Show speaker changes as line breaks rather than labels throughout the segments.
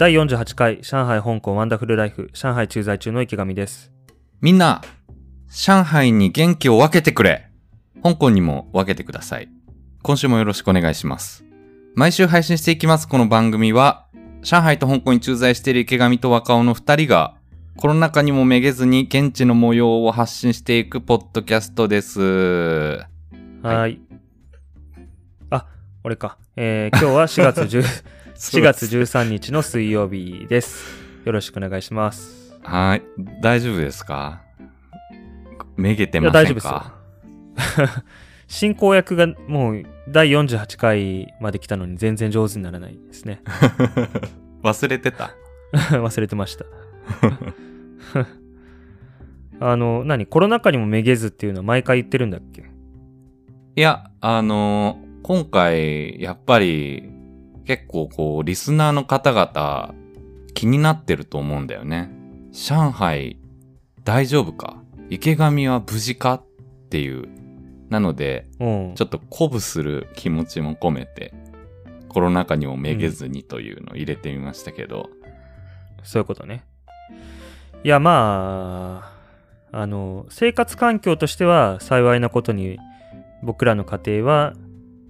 第48回上海香港ワンダフルライフ上海駐在中の池上です。
みんな、上海に元気を分けてくれ香港にも分けてください。今週もよろしくお願いします。毎週配信していきますこの番組は、上海と香港に駐在している池上と若尾の二人が、コロナ禍にもめげずに現地の模様を発信していくポッドキャストです。
はーい。あ、俺か。えー、今日は4月10 4月13日の水曜日です。よろしくお願いします。
はい。大丈夫ですか？めげてません
大丈夫ですよ
か。
進行役がもう第48回まで来たのに全然上手にならないですね。
忘れてた？
忘れてました。あの、何？コロナ禍にもめげずっていうのは毎回言ってるんだっけ？
いや、あのー今回、やっぱり、結構こう、リスナーの方々、気になってると思うんだよね。上海、大丈夫か？池上は無事か？っていう。なので、
うん。
ちょっと鼓舞する気持ちも込めて、コロナ禍にもめげずにというのを入れてみましたけど、
そういうことね。いや、まあ、あの、生活環境としては幸いなことに、僕らの家庭は、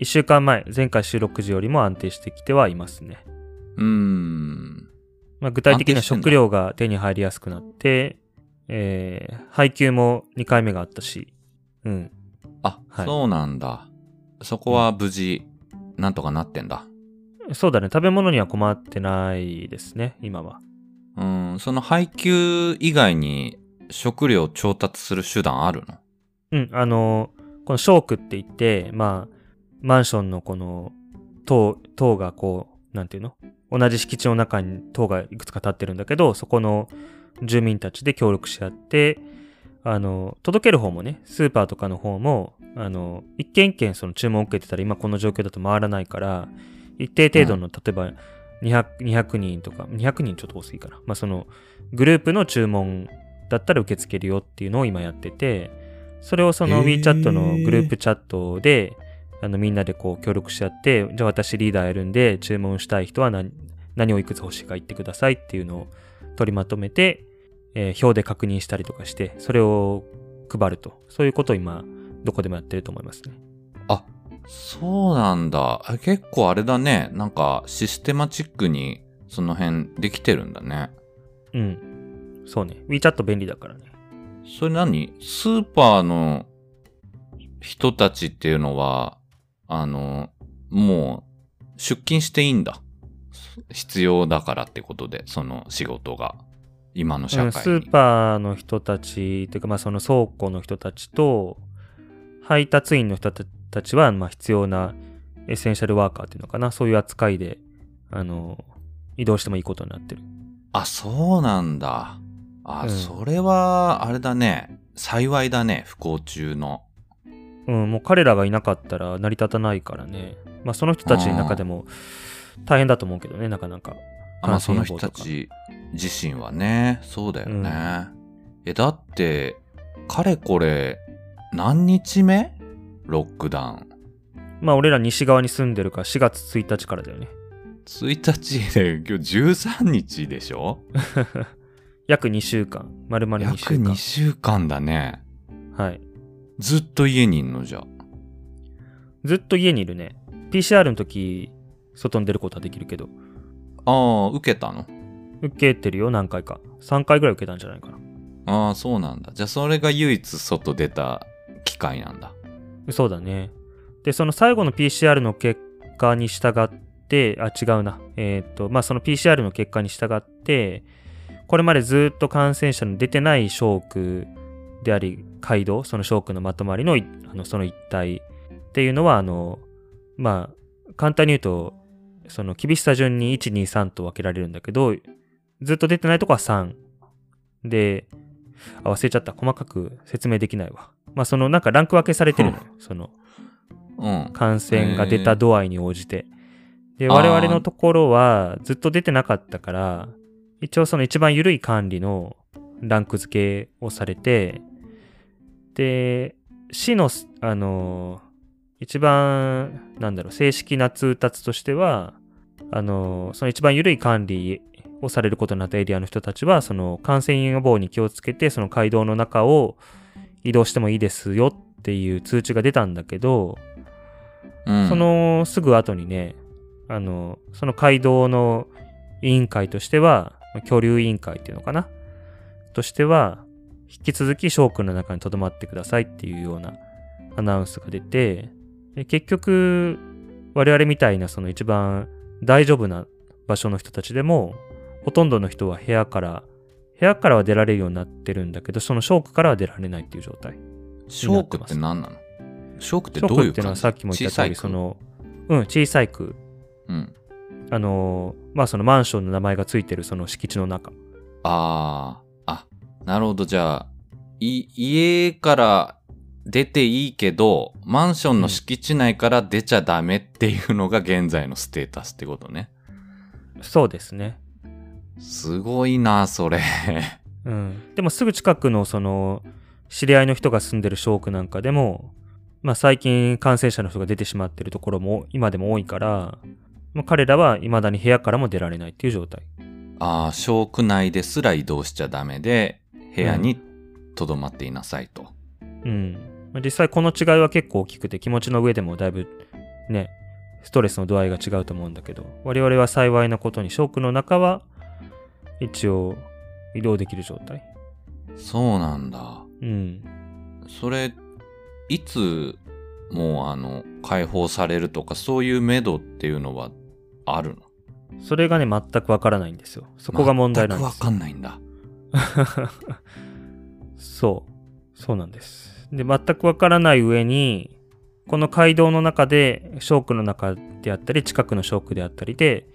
1週間前、前回収録時よりも安定してきてはいますね。
うーん。
まあ、具体的には食料が手に入りやすくなって、えー、配給も2回目があったし、うん。
あ、
はい
そうなんだ。そこは無事、なんとかなってんだ。
そうだね、食べ物には困ってないですね、今は。
うん、その配給以外に食料調達する手段あるの？
うん、あの、このショークって言って、まあ、マンションのこの、塔、塔がこう、なんていうの？同じ敷地の中に塔がいくつか建ってるんだけど、そこの住民たちで協力し合って、あの、届ける方もね、スーパーとかの方も、あの、一軒一軒その注文を受けてたら今この状況だと回らないから、一定程度の、例えば200、200人とか、200人ちょっと多すぎかな。まあその、グループの注文だったら受け付けるよっていうのを今やってて、それをその WeChat のグループチャットで、あのみんなでこう協力し合って、じゃあ私リーダーやるんで注文したい人は何何をいくつ欲しいか言ってくださいっていうのを取りまとめて、えー表で確認したりとかして、それを配ると。そういうことを今、どこでもやってると思いますね。
あ、そうなんだ。あ結構あれだね。なんかシステマチックにその辺できてるんだね。
うん。そうね。WeChat 便利だからね。
それ何？スーパーの人たちっていうのは、あの、もう出勤していいんだ。必要だからってことで、その仕事が。今の社
うん
会に。
スーパーの人たち、というかまあその倉庫の人たちと、配達員の人たちはまあ必要なエッセンシャルワーカーっていうのかな。そういう扱いで、あの、移動してもいいことになってる。
あ、そうなんだ。あ、
うん
それは、あれだね。幸いだね、不幸中の。
うん、もう彼らがいなかったら成り立たないからね。まあその人たちの中でも大変だと思うけどね、なかなか。
あまあ、その人たち自身はね、そうだよね。え、だって、かれこれ、何日目？ロックダウン。
まあ俺ら西側に住んでるから4月1日からだよね。
1日で、今日13日でしょ？
約2週間。丸々2
約
週間
2。週間だね。
はい。
ずっと家にいんの？じゃ。
ずっと家にいるね。PCR の時、外に出ることはできるけど、
ああ、受けたの？
受けてるよ、何回か。3回ぐらい受けたんじゃないかな。
ああ、そうなんだ。じゃあ、それが唯一外出た機会なんだ。
そうだね。で、その最後の PCR の結果に従って、あ、違うな。えっ、と、まあ、その PCR の結果に従って、これまでずっと感染者の出てないショークであり、街道、そのショークのまとまりのいあのその一体っていうのは、あの、まあ、簡単に言うと、その厳しさ順に1、2、3と分けられるんだけど、ずっと出てないとこは3。で、あ、忘れちゃった。細かく説明できないわ。まあ、そのなんかランク分けされてるのよ。その
うん。
感染が出た度合いに応じて。で、我々のところはずっと出てなかったから、一応その一番緩い管理のランク付けをされて、で、市の、あの、一番、なんだろう、正式な通達としては、あの、その一番緩い管理をされることになったエリアの人たちは、その感染予防に気をつけて、その街道の中を移動してもいいですよっていう通知が出たんだけど、
うん。
そ、のすぐ後にね、あの、その街道の委員会としては、居留委員会っていうのかな？としては、引き続き商区の中に留まってくださいっていうようなアナウンスが出て、で結局、我々みたいなその一番大丈夫な場所の人たちでも、ほとんどの人は部屋から、部屋からは出られるようになってるんだけど、その商区からは出られないっていう状態。
ショークって何なの？ショークってどういう感じ？
っていうのはさっきも言った通り、その、うん、小さい区。
うん。
あのーまあそのマンションの名前がついてるその敷地の中。
ああ、あ、なるほど。じゃあ、い、家から出ていいけど、マンションの敷地内から出ちゃダメっていうのが現在のステータスってことね。
そうですね。
すごいな、それ。
うん。でもすぐ近くのその、知り合いの人が住んでる小区なんかでも、まあ最近感染者の人が出てしまってるところも今でも多いから、まあ、彼らは未だに部屋からも出られないっていう状態。
ああ、小区内ですら移動しちゃダメで、部屋に留まっていなさいと。
うん。まあ実際この違いは結構大きくて気持ちの上でもだいぶね、ストレスの度合いが違うと思うんだけど、我々は幸いなことに小区の中は一応移動できる状態。
そうなんだ。
うん。
それ、いつ、もうあの、解放されるとか、そういう目処っていうのはあるの？
それがね、全くわからないんですよ。そこが問題なんですよ。
全くわかんないんだ。
そう。そうなんです。で、全くわからない上に、この街道の中で、小区の中であったり、近くの小区であったりで、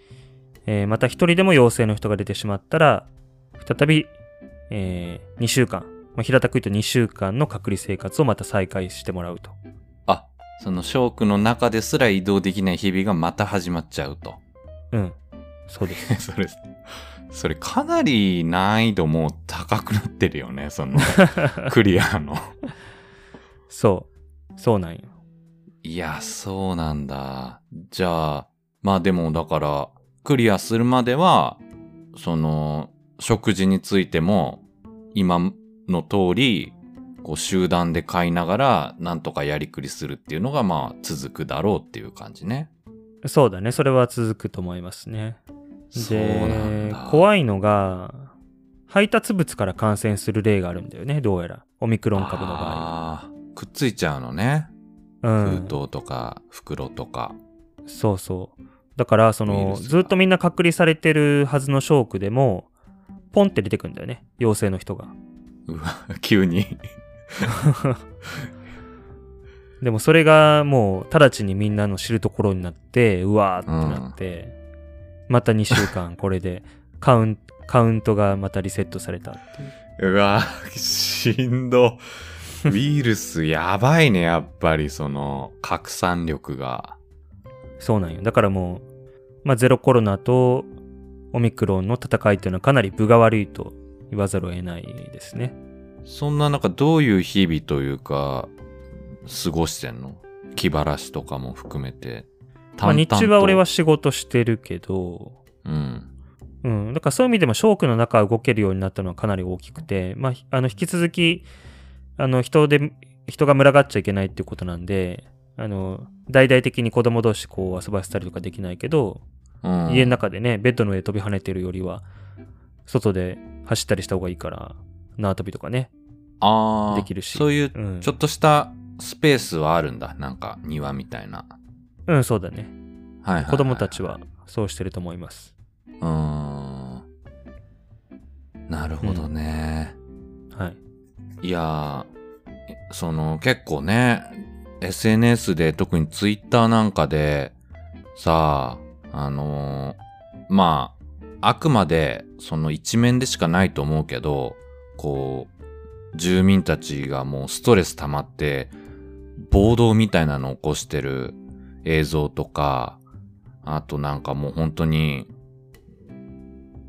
えーまた一人でも陽性の人が出てしまったら、再び、え2週間、まあ、平たく言うと2週間の隔離生活をまた再開してもらうと。
あ、その小区の中ですら移動できない日々がまた始まっちゃうと。
うん。そうです。
それ、それかなり難易度も高くなってるよね、その、クリアの。
そう。そうなんよ。
いや、そうなんだ。じゃあ、まあでもだから、クリアするまでは、その、食事についても、今の通り、こう集団で買いながら、なんとかやりくりするっていうのが、まあ続くだろうっていう感じね。
そうだね。それは続くと思いますね。
そうなんだ。
怖いのが、配達物から感染する例があるんだよね、どうやら。オミクロン株の場合。
くっついちゃうのね。
うん。
封筒とか袋とか。
そうそう。だから、その、ずっとみんな隔離されてるはずのショークでも、ポンって出てくるんだよね、陽性の人が。
うわ、急に。
でもそれがもう、直ちにみんなの知るところになって、うわーってなって、また2週間 これで、カウン、カウントがまたリセットされたっていう。
うわ、しんど。ウイルスやばいね、やっぱりその拡散力が。
そうなんよ。だからもう、まあ、ゼロコロナとオミクロンの戦いっていうのはかなり分が悪いと言わざるを得ないですね。
そんな中どういう日々というか、過ごしてんの？気晴らしとかも含めて。
まあ、日中は俺は
し、
仕事してるけど、
うん。
うん。だからそういう意味でも、ショークの中は動けるようになったのはかなり大きくて、まあ、ひあの、引き続き、あの、人で、人が群がっちゃいけないっていうことなんで、あの、大々的に子供同士こう遊ばせたりとかできないけど、
うん、
家の中でね、ベッドの上で飛び跳ねてるよりは、外で走ったりした方がいいから、縄跳びとかね。
あー
できるし
そういう
うん。
ちょっとしたスペースはあるんだ。なんか庭みたいな。
うん、そうだね。
はいはいはい、
子供たちはそうしてると思います。
うーん。なるほどね。
はい。
いやー、その結構ね、SNS で特に Twitter なんかで、さあ、あのーまあ、あくまでその一面でしかないと思うけど、こう、住民たちがもうストレス溜まって、暴動みたいなのを起こしてる映像とか、あとなんかもう本当に、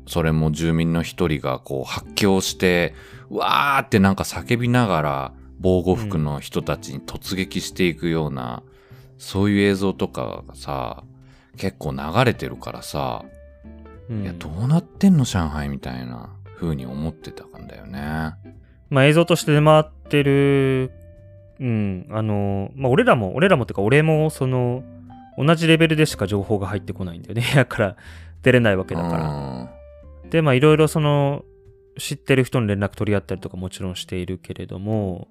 それも住民の一人がこう発狂して、うわーってなんか叫びながら防護服の人たちに突撃していくような、そういう映像とかがさ、結構流れてるからさ、
うん
いや、どうなってんの上海みたいな風に思ってたんだよね。
まあ映像として出回ってる、うん、あの、まあ俺らも、俺らもっていうか俺もその、同じレベルでしか情報が入ってこないんだよね。部屋から出れないわけだから。
ら。
で、まあいろいろその、知ってる人に連絡取り合ったりとかもちろんしているけれども、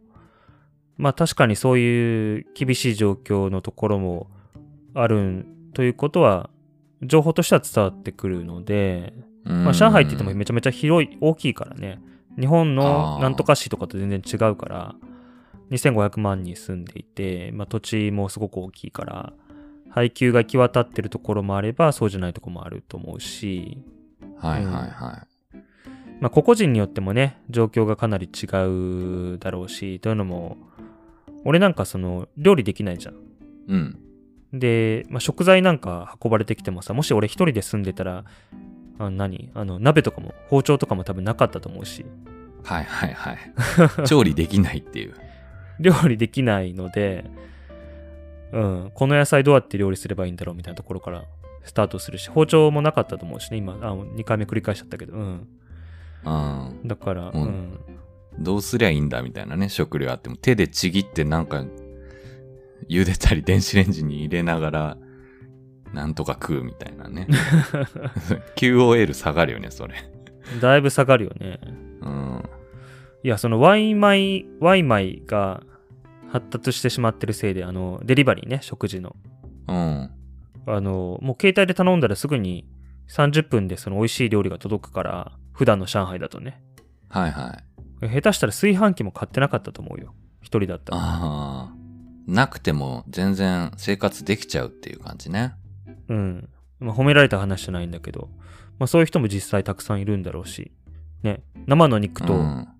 まあ確かにそういう厳しい状況のところもあるということは、情報としては伝わってくるので、まあ上海って言ってもめちゃめちゃ広い、大きいからね。日本のなんとか市とかと全然違うから、2500万人住んでいて、まあ土地もすごく大きいから、配給が行き渡ってるところもあれば、そうじゃないところもあると思うし、
はいはいは
まあ、個々人によってもね、状況がかなり違うだろうし、というのも、俺なんかその、料理できないじゃん。
い。うん。
で、まあ、食材なんか運ばれてきてもさ、もし俺一人で住んでたら、あの何？あの、鍋とかも、包丁とかも多分なかったと思うし、
はいはいはい。調理できないっていう。
料理できないので、うん、この野菜どうやって料理すればいいんだろうみたいなところからスタートするし、包丁もなかったと思うしね、今、あ2回目繰り返しちゃったけど、うん。
うん。
だから、
うん
うん。
どうすりゃいいんだみたいなね、食料あっても手でちぎってなんか、茹でたり電子レンジに入れながら、なんとか食うみたいなね。QOL 下がるよね、それ。
だいぶ下がるよね。
うん。
いや、そのワイマイ、ワイマイが発達してしまってるせいで、あの、デリバリーね、食事の。
うん。
あの、もう携帯で頼んだらすぐに30分でその美味しい料理が届くから、普段の上海だとね。
はいはい。
下手したら炊飯器も買ってなかったと思うよ。一人だったら。
ああ。なくても全然生活できちゃうっていう感じね。
うん。まあ、褒められた話じゃないんだけど、まあそういう人も実際たくさんいるんだろうし、ね、生の肉と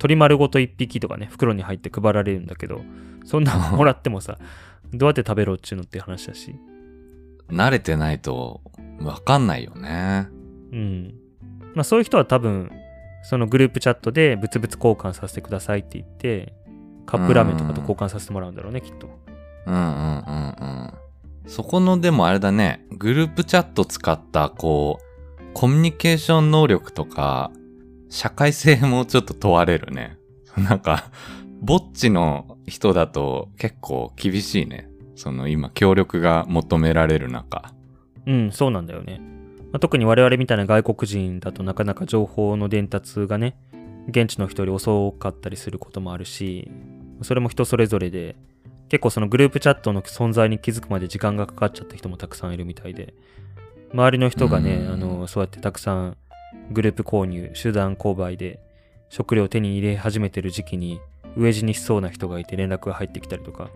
うん
鶏丸ごと一匹とかね、袋に入って配られるんだけど、そんなのもらってもさ、どうやって食べろっちゅうのって話だし。
慣れてないとわかんないよね。
うん。まあそういう人は多分、そのグループチャットで物々交換させてくださいって言って、カップラーメンとかと交換させてもらうんだろうね、きっと。
うんうんうんうん。そこのでもあれだね、グループチャット使ったこう、コミュニケーション能力とか、社会性もちょっと問われるね。なんか、ぼっちの人だと結構厳しいね。その今協力が求められる中。
うん、そうなんだよね。まあ、特に我々みたいな外国人だとなかなか情報の伝達がね、現地の人より遅かったりすることもあるし、それも人それぞれで、結構そのグループチャットの存在に気づくまで時間がかかっちゃった人もたくさんいるみたいで、周りの人がね、
うん
あの、そうやってたくさんグループ購入、集団購買で食料を手に入れ始めてる時期に、飢え死にしそうな人がいて連絡が入ってきたりとか、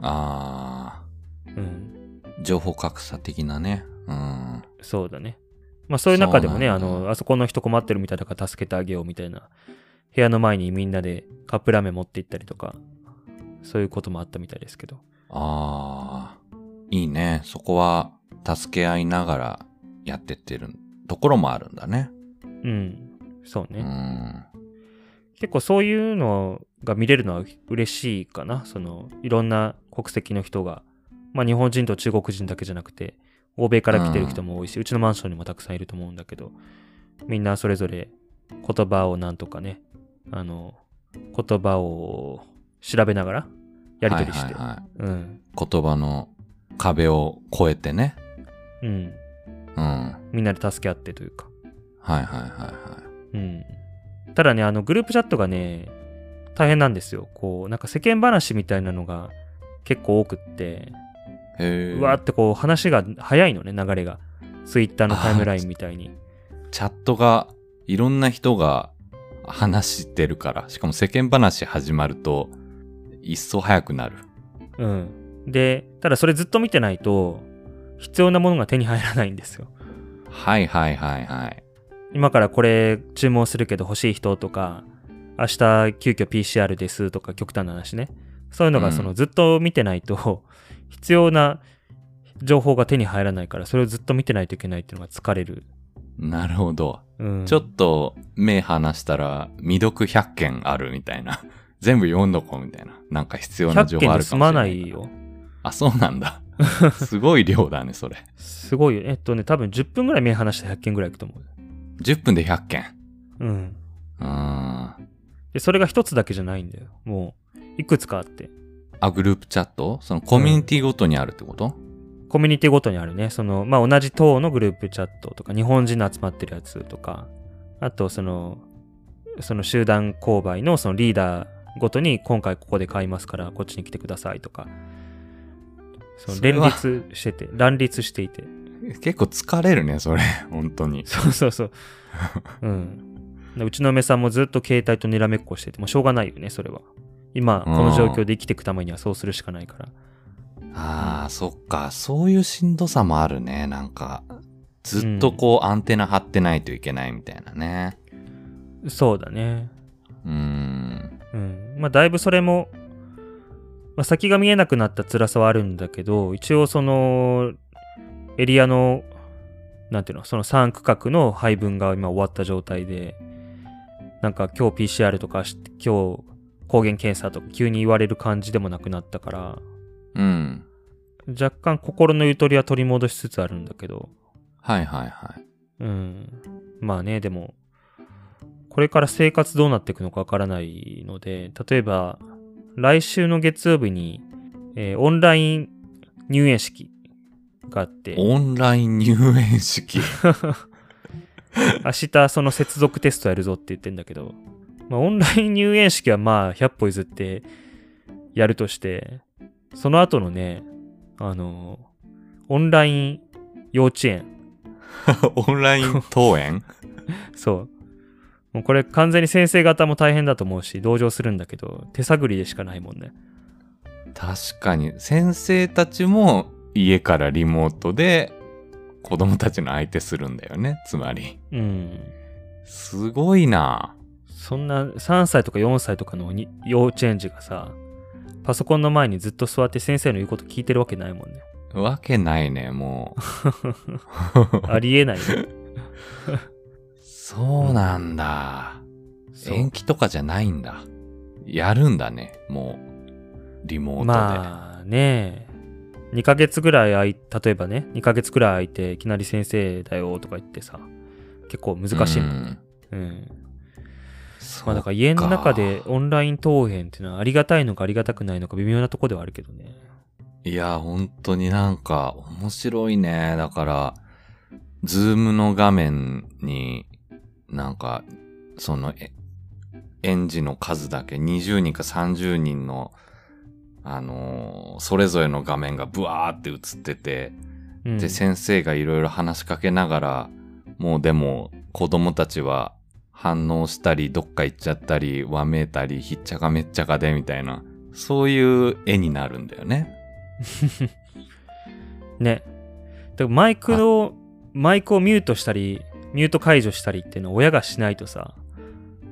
あ
うん、
ー、情報格差的なね。うん。
そうだね。まあそういう中でもね、あの、あそこの人困ってるみたいだから助けてあげようみたいな、部屋の前にみんなでカップラーメン持って行ったりとか、そういうこともあったみたいですけど。
あー、いいね。そこは助け合いながらやってってるところもあるんだね。
うん。そう
う
ね。
ん。
結構そういうのが見れるのは嬉しいかな。その、いろんな国籍の人が、まあ日本人と中国人だけじゃなくて、欧米から来てる人も多いし、うちのマンションにもたくさんいると思うんだけど、みんなそれぞれ言葉をなんとかね、あの、言葉を調べながらやり取りして、
はいはいはい
うん、
言葉の壁を越えてね。
うん、
うん。はい
みんなで助け合ってというか、
はいはいは
うん。ただね、あの、グループチャットがね、大変なんですよ。こう、なんか世間話みたいなのが結構多くって。うわーってこう話が早いのね、流れが。ツイッターのタイムラインみたいに。
チャットがいろんな人が話してるから、しかも世間話始まると、一層早くなる。
うん。で、ただそれずっと見てないと、必要なものが手に入らないんですよ。
はいはいはいはい。
今からこれ注文するけど欲しい人とか、明日急遽 PCR ですとか極端な話ね。そういうのが
うん
そのずっと見てないと、必要な情報が手に入らないから、それをずっと見てないといけないっていうのが疲れる。
なるほど。
うん。
ちょっと目離したら未読100件あるみたいな。全部読んどこうみたいな。なんか必要な
100
情報
件
あるかもしれな。
で済まないいよ。
あ、そうなんだ。すごい量だね、それ。
すごいよ。えっとね、多分10分ぐらい目離したら100件ぐらいいくと思う。
10分で100件。
うん。
うーん。
で、それが一つだけじゃないんだよ。もう、いくつかあって。
あ、グループチャット？そのコミュニティごとにあるってこと、
コミュニティごとにあるね。その、まあ、同じ党のグループチャットとか、日本人の集まってるやつとか、あと、その、その集団購買のそのリーダーごとに、今回ここで買いますから、こっちに来てくださいとか、その連立してて、乱立していて。
結構疲れるね、それ。本当に。
そうそうそう。うん。でうちの嫁さんもずっと携帯とにらめっこしてて、もうしょうがないよね、それは。今、この状況で生きていくためにはそうするしかないから。
ああ、そっか。そういうしんどさもあるね。なんか、ずっとこうアンテナ張ってないといけないみたいなね。
そうだね。
うーん。
うん。まあ、だいぶそれも、まあ、先が見えなくなった辛さはあるんだけど、一応その、エリアの、なんていうの、その3区画の配分が今終わった状態で、なんか今日 PCR とかし、今日抗原検査とか急に言われる感じでもなくなったから、
うん。
若干心のゆとりは取り戻しつつあるんだけど、
はいはいはい。
うん。まあね、でも、これから生活どうなっていくのかわからないので、例えば、来週の月曜日に、えーオンライン入園式があって、
オンライン入園式。
明日その接続テストやるぞって言ってんだけど、まあ、オンライン入園式はまあ100歩譲ってやるとして、その後のね、あの、オンライン幼稚園、
オンライン登園？
そう。もうこれ完全に先生方も大変だと思うし、同情するんだけど、手探りでしかないもんね。
確かに、先生たちも家からリモートで子供たちの相手するんだよね。つまり。
うん。
すごいな
そんな3歳とか4歳とかのに幼稚園児がさ、パソコンの前にずっと座って先生の言うこと聞いてるわけないもんね。
わけないね、もう。
ありえないよ。
そうなんだ。
そう
延期とかじゃないんだ。やるんだね、もう。リモートで。
まあね、2ヶ月ぐらい空い、例えばね、2ヶ月ぐらい空いて、いきなり先生だよとか言ってさ、結構難しいもんね。うん。まあだから家の中でオンライン登園っていうのはありがたいのかありがたくないのか微妙なとこではあるけどね。
いや、本当になんか面白いね。だから、ズームの画面になんか、その、え園児の数だけ20人か30人の、あのーそれぞれの画面がブワーって映ってて、
うん、
で、先生がいろいろ話しかけながら、もうでも子供たちは反応したり、どっか行っちゃったり、わめいたり、ひっちゃかめっちゃかでみたいな、そういう絵になるんだよね。
ね。でもマイクを、マイクをミュートしたり、ミュート解除したりっていうのを親がしないとさ、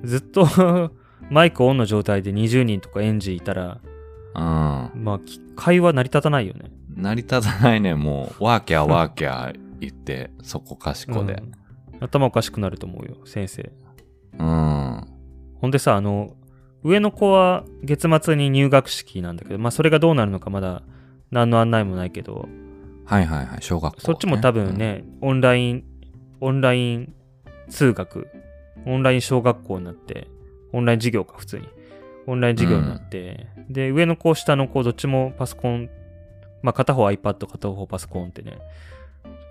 ずっと マイクオンの状態で20人とか園児いたら、
うん。
まあ、き会話成り立たないよね。
成り立たないね、もう。ワーキャーワーキャー言って、そこかしこで。
うん頭おかしくなると思うよ、先生。
うん。
ほんでさ、あの、上の子は月末に入学式なんだけど、まあそれがどうなるのかまだ何の案内もないけど、
はいはいはい、小学校、ね。
そっちも多分ね、オンライン、オンライン通学、オンライン小学校になって、オンライン授業か、普通に。オンライン授業になって、で、上の子、下の子、どっちもパソコン、まあ片方 iPad、片方パソコンってね、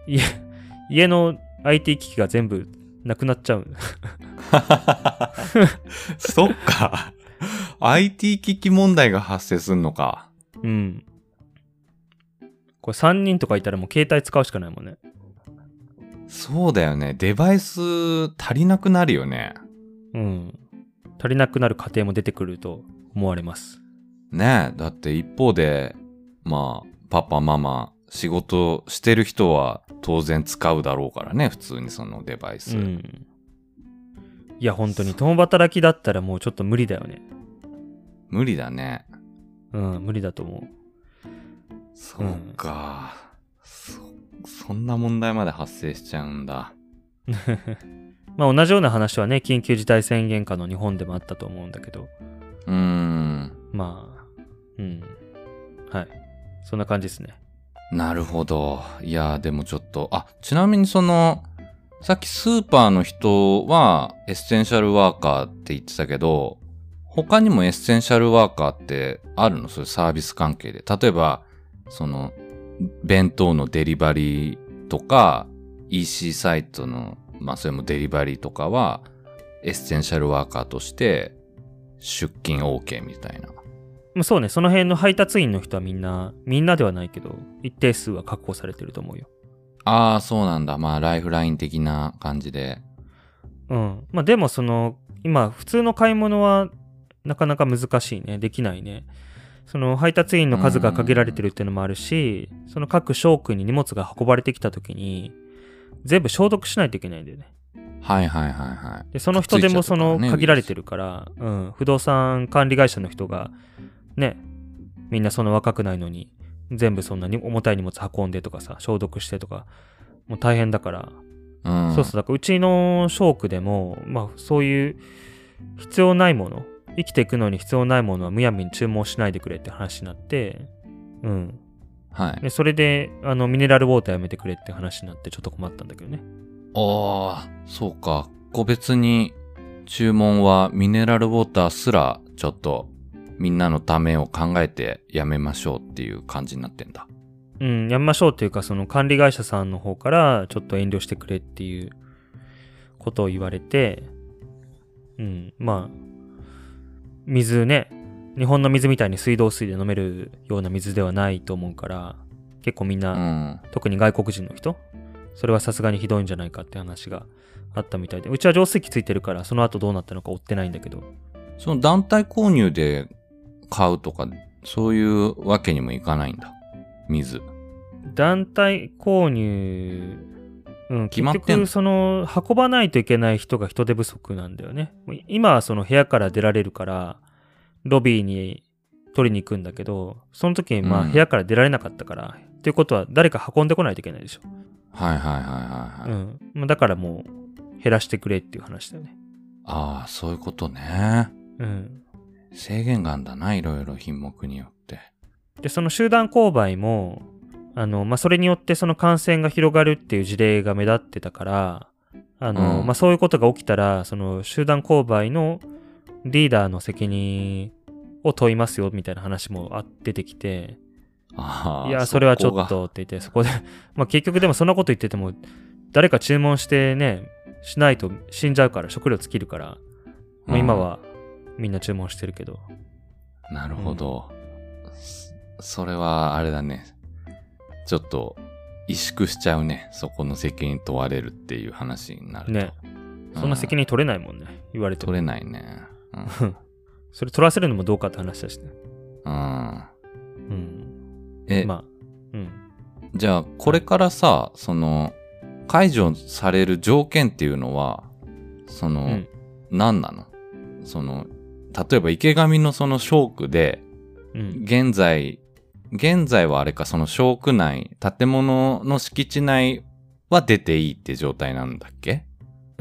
家、家の IT 機器が全部なくなっちゃう。
うん。そっか。IT 機器問題が発生すんのか。
うん。これ3人とかいたらもう携帯使うしかないもんね。
そうだよね。デバイス足りなくなるよね。
うん。足りなくなる過程も出てくると思われます。
ねえ。だって一方で、まあ、パパ、ママ、仕事してる人は当然使うだろうからね。普通にそのデバイス。
うん。いや、本当に共働きだったらもうちょっと無理だよね。
無理だね。
うん、無理だと思
そうか、そ。そんな問題まで発生しちゃうんだ。
う。まあ同じような話はね、緊急事態宣言下の日本でもあったと思うんだけど、
うーん。
まあ、うん。はい。そんな感じですね。
なるほど。いや、でもちょっと、あ、ちなみにその、さっきスーパーの人はエッセンシャルワーカーって言ってたけど、他にもエッセンシャルワーカーってあるの？そういうサービス関係で。例えば、その、弁当のデリバリーとか、EC サイトの、まあそれもデリバリーとかは、エッセンシャルワーカーとして出勤 OK みたいな。
もうそうね、その辺の配達員の人はみんな、みんなではないけど、一定数は確保されてると思うよ。
ああ、そうなんだ。まあライフライン的な感じで。
うん。まあでもその、今、普通の買い物はなかなか難しいね。できないね。その配達員の数が限られてるっていうのもあるし、その各商区に荷物が運ばれてきた時に、全部消毒しないといけないんだよね。
はいはいはいはい。
で、その人でもその限られてるから、うん、不動産管理会社の人が、ね、みんなそんな若くないのに、全部そんなに重たい荷物運んでとかさ、消毒してとか、もう大変だから、
うん。
そうそう、だからうちの商区でも、まあそういう必要ないもの、生きていくのに必要ないものはむやみに注文しないでくれって話になって、うん。
はい。
で、それで、あの、ミネラルウォーターやめてくれって話になってちょっと困ったんだけどね。
ああ、そうか。個別に注文はミネラルウォーターすらちょっとみんなのためを考えてやめましょうっていう感じになってんだ。
うん、やめましょうっていうか、その管理会社さんの方からちょっと遠慮してくれっていうことを言われて、うん、まあ、水ね、日本の水みたいに水道水で飲めるような水ではないと思うから、結構みん
う
な、
ん。
特に外国人の人、それはさすがにひどいんじゃないかって話があったみたいで、うちは浄水器ついてるから、その後どうなったのか追ってないんだけど、
その団体購入で買うとか、そういうわけにもいかないんだ。水。
団体購入、うん、
決まってんの？
結局その運ばないといけない人が人手不足なんだよね。今はその部屋から出られるから、ロビーに取りに行くんだけど、その時にまあ
うん
部屋から出られなかったから、ということは誰か運んでこないといけないでしょ。
はいはいはいはい、はい
うん。まあだからもう減らしてくれっていう話だよね。
ああ、そういうことね。
うん。
制限があんだな、いろいろ品目によって。
で、その集団購買も、あの、まあ、それによってその感染が広がるっていう事例が目立ってたから、あの、
うん
まあ、そういうことが起きたら、その集団購買のリーダーの責任を問いますよ、みたいな話もあ出てきて、
ああ。
いや、それはちょっ。とって言って、そこで、まあ、結局でもそんなこと言ってても、誰か注文してね、しないと死んじゃうから、食料尽きるから、まあ、今はみんな注文してるけど、
なるほど。そそれは、あれだね。ちょっと、萎縮しちゃうね。そこの責任問われるっていう話になると。
ね、そんな責任取れないもんね、言われても
取れないね。うん。
それ取らせるのもどうかって話だしね。
うん、
うん。
え、
まあ、うん。
じゃあ、これからさ、その、解除される条件っていうのは、その、
うん
何なの？その、例えば池上のその小区で、
うん。
現在、現在はあれか、その小区内、建物の敷地内は出ていいって状態なんだっけ？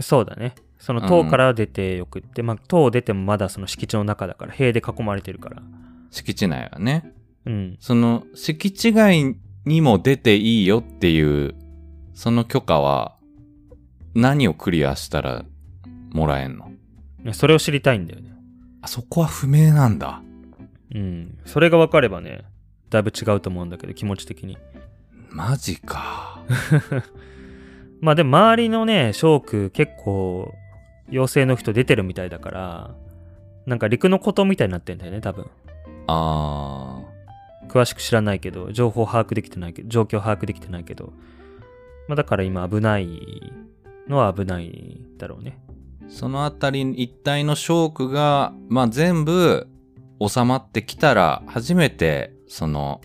そうだね。その塔から出てよくって、まあ、塔を出てもまだその敷地の中だから、塀で囲まれてるから。
敷地内はね。
うん。
その、敷地外にも出ていいよっていう、その許可は、何をクリアしたらもらえんの？
ねそれを知りたいんだよね。
あそこは不明なんだ。
うん。それが分かればね、だいぶ違うと思うんだけど、気持ち的に。
マジか。
まあでも周りのね、小区結構、陽性の人出てるみたいだから、なんか陸のことみたいになってんだよね、多分。
あ
詳しく知らないけど、情報把握できてないけど、状況把握できてないけど。まあだから今危ないのは危ないだろうね。
そのあたり一帯の小区が、まあ、全部収まってきたら、初めて、その、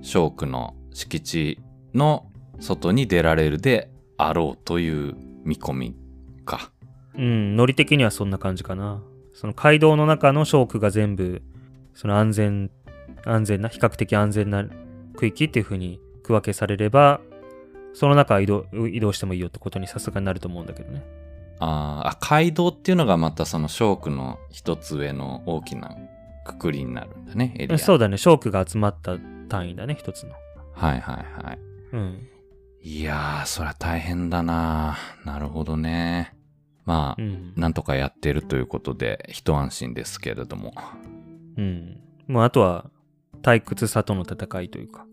小区の敷地の外に出られるであろうという見込みか。
うん、ノリ的にはそんな感じかな。その街道の中の小区が全部、その安全、安全な、比較的安全な区域っていう風に区分けされれば、その中移動移動してもいいよってことにさすがになると思うんだけどね。
あーあ、街道っていうのがまたその小区の一つ上の大きなくくりになるんだね、エリア。
そうだね、小区が集まった単位だね、一つの。
はいはいはい。
うん。
いやー、そりゃ大変だななるほどね。まあ、
うん。
なんとかやってるということで、一安心ですけれども。
うん。もうあとは、退屈さとの戦いというか、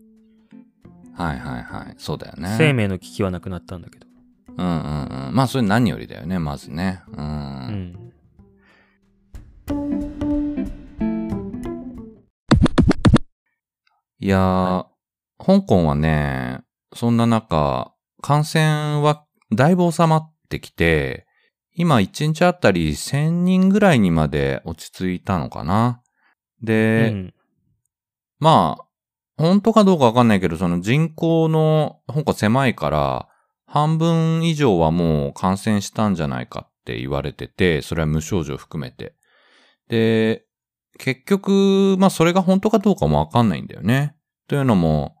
はいはいはい。そうだよね。
生命の危機はなくなったんだけど。
うんうんうん。まあ、それ何よりだよね、まずね。うん。
うん。
いやー、香港はね、そんな中、感染はだいぶ収まってきて、今1日あたり1000人ぐらいにまで落ち着いたのかな。で、
うん。
まあ、本当かどうかわかんないけど、その人口の香港狭いから、半分以上はもう感染したんじゃないかって言われてて、それは無症状含めて。で、結局、まあそれが本当かどうかもわかんないんだよね。というのも、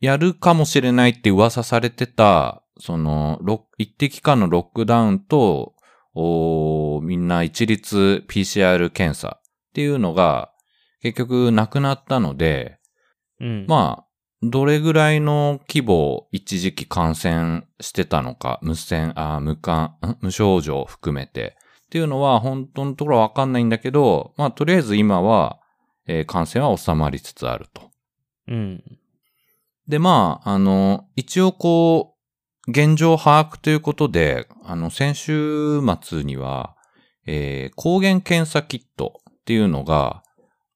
やるかもしれないって噂されてた、その、ロ一定期間のロックダウンと、みんな一律 PCR 検査っていうのが、結局なくなったので、
うん。
まあ、どれぐらいの規模、一時期感染してたのか、無線、あ無感、ん？無症状含めて。っていうのは、本当のところはわかんないんだけど、まあ、とりあえず今は、えー感染は収まりつつあると。
うん。
で、まあ、あの、一応こう、現状把握ということで、あの、先週末には、えー抗原検査キットっていうのが、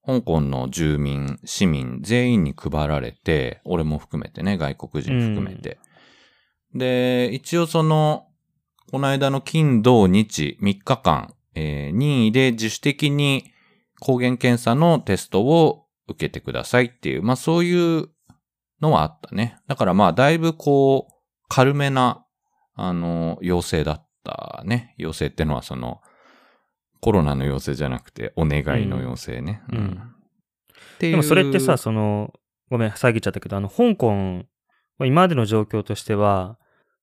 香港の住民、市民全員に配られて、俺も含めてね、外国人含めて。で、一応その、この間の金、土、日、3日間、えー任意で自主的に抗原検査のテストを受けてくださいっていう、まあそういうのはあったね。だからまあだいぶこう、軽めな、あの、要請だったね。要請ってのはその、コロナの要請じゃなくて、お願いの要請ね。
うん。でもそれってさ、その、ごめん、遮っちゃったけど、あの、香港、今までの状況としては、